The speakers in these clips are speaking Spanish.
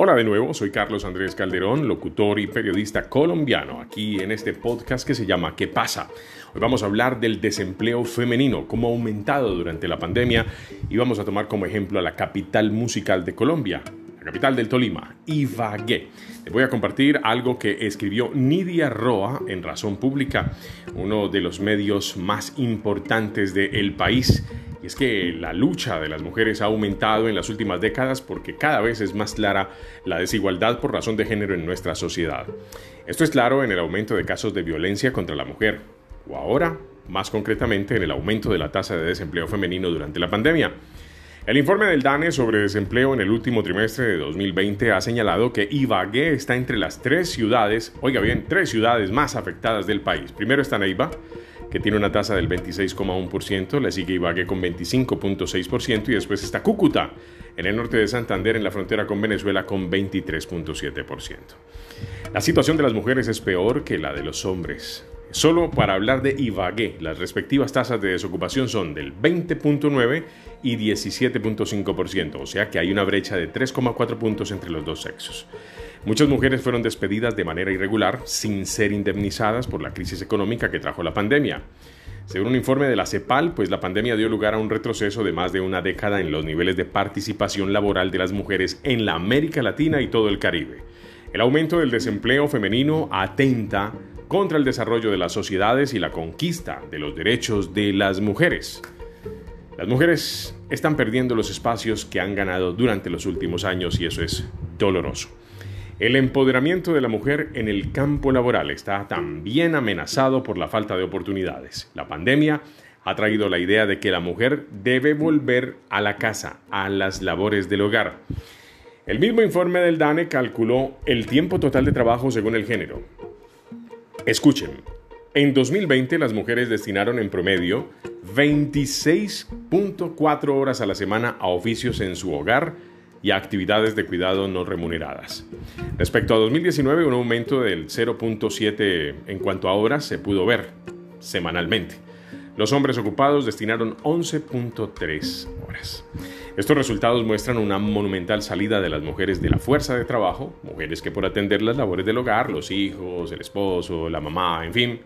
Hola de nuevo, soy Carlos Andrés Calderón, locutor y periodista colombiano, aquí en este podcast que se llama ¿Qué pasa? Hoy vamos a hablar del desempleo femenino, cómo ha aumentado durante la pandemia y vamos a tomar como ejemplo a la capital musical de Colombia, la capital del Tolima, Ibagué. Les voy a compartir algo que escribió Nidia Roa en Razón Pública, uno de los medios más importantes del país y es que la lucha de las mujeres ha aumentado en las últimas décadas porque cada vez es más clara la desigualdad por razón de género en nuestra sociedad. Esto es claro en el aumento de casos de violencia contra la mujer, o ahora, más concretamente, en el aumento de la tasa de desempleo femenino durante la pandemia. El informe del DANE sobre desempleo en el último trimestre de 2020 ha señalado que Ibagué está entre las tres ciudades, oiga bien, tres ciudades más afectadas del país. Primero está Neiva, que tiene una tasa del 26,1%, le sigue Ibagué con 25,6% y después está Cúcuta, en el norte de Santander, en la frontera con Venezuela, con 23,7%. La situación de las mujeres es peor que la de los hombres. Solo para hablar de Ibagué, las respectivas tasas de desocupación son del 20.9 y 17.5%, o sea que hay una brecha de 3,4 puntos entre los dos sexos. Muchas mujeres fueron despedidas de manera irregular sin ser indemnizadas por la crisis económica que trajo la pandemia. Según un informe de la CEPAL, pues la pandemia dio lugar a un retroceso de más de una década en los niveles de participación laboral de las mujeres en la América Latina y todo el Caribe. El aumento del desempleo femenino atenta contra el desarrollo de las sociedades y la conquista de los derechos de las mujeres. Las mujeres están perdiendo los espacios que han ganado durante los últimos años y eso es doloroso. El empoderamiento de la mujer en el campo laboral está también amenazado por la falta de oportunidades. La pandemia ha traído la idea de que la mujer debe volver a la casa, a las labores del hogar. El mismo informe del DANE calculó el tiempo total de trabajo según el género. Escuchen, en 2020 las mujeres destinaron en promedio 26.4 horas a la semana a oficios en su hogar, y actividades de cuidado no remuneradas. Respecto a 2019, un aumento del 0.7 en cuanto a horas se pudo ver semanalmente. Los hombres ocupados destinaron 11.3 horas. Estos resultados muestran una monumental salida de las mujeres de la fuerza de trabajo, mujeres que por atender las labores del hogar, los hijos, el esposo, la mamá, en fin,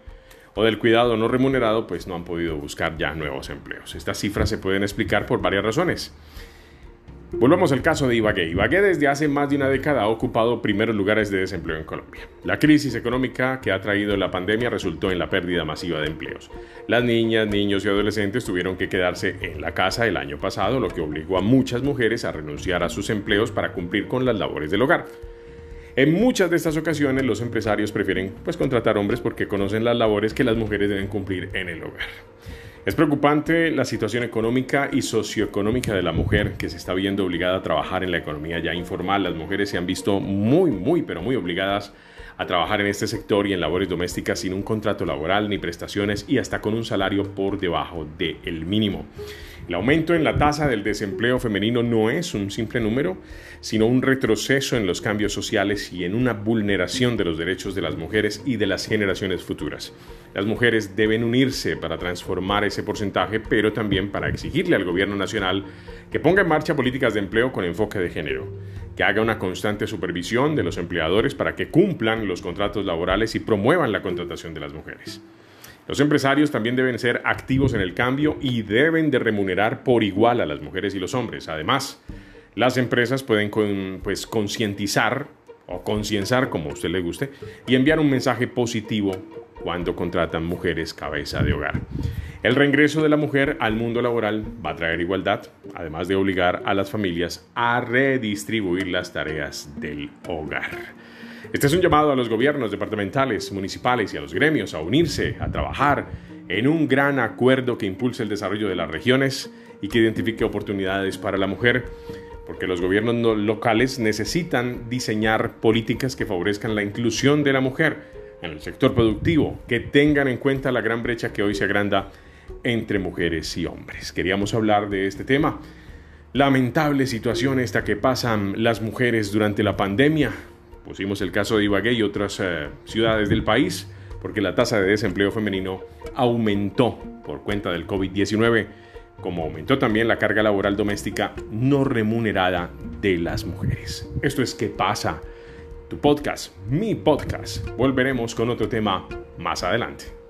o del cuidado no remunerado, pues no han podido buscar ya nuevos empleos. Estas cifras se pueden explicar por varias razones. Volvamos al caso de Ibagué. Ibagué desde hace más de una década ha ocupado primeros lugares de desempleo en Colombia. La crisis económica que ha traído la pandemia resultó en la pérdida masiva de empleos. Las niñas, niños y adolescentes tuvieron que quedarse en la casa el año pasado, lo que obligó a muchas mujeres a renunciar a sus empleos para cumplir con las labores del hogar. En muchas de estas ocasiones los empresarios prefieren pues contratar hombres porque conocen las labores que las mujeres deben cumplir en el hogar. Es preocupante la situación económica y socioeconómica de la mujer que se está viendo obligada a trabajar en la economía ya informal. Las mujeres se han visto muy, muy, pero muy obligadas a trabajar en este sector y en labores domésticas sin un contrato laboral ni prestaciones y hasta con un salario por debajo del mínimo. El aumento en la tasa del desempleo femenino no es un simple número, sino un retroceso en los cambios sociales y en una vulneración de los derechos de las mujeres y de las generaciones futuras. Las mujeres deben unirse para transformar ese porcentaje, pero también para exigirle al gobierno nacional que ponga en marcha políticas de empleo con enfoque de género, que haga una constante supervisión de los empleadores para que cumplan los contratos laborales y promuevan la contratación de las mujeres. Los empresarios también deben ser activos en el cambio y deben de remunerar por igual a las mujeres y los hombres. Además, las empresas pueden pues, concientizar o concienciar, como a usted le guste, y enviar un mensaje positivo cuando contratan mujeres cabeza de hogar. El reingreso de la mujer al mundo laboral va a traer igualdad, además de obligar a las familias a redistribuir las tareas del hogar. Este es un llamado a los gobiernos departamentales, municipales y a los gremios a unirse, a trabajar en un gran acuerdo que impulse el desarrollo de las regiones y que identifique oportunidades para la mujer, porque los gobiernos locales necesitan diseñar políticas que favorezcan la inclusión de la mujer en el sector productivo, que tengan en cuenta la gran brecha que hoy se agranda entre mujeres y hombres. Queríamos hablar de este tema. Lamentable situación esta que pasan las mujeres durante la pandemia, Pusimos el caso de Ibagué y otras eh, ciudades del país porque la tasa de desempleo femenino aumentó por cuenta del COVID-19, como aumentó también la carga laboral doméstica no remunerada de las mujeres. Esto es ¿Qué pasa? Tu podcast, mi podcast. Volveremos con otro tema más adelante.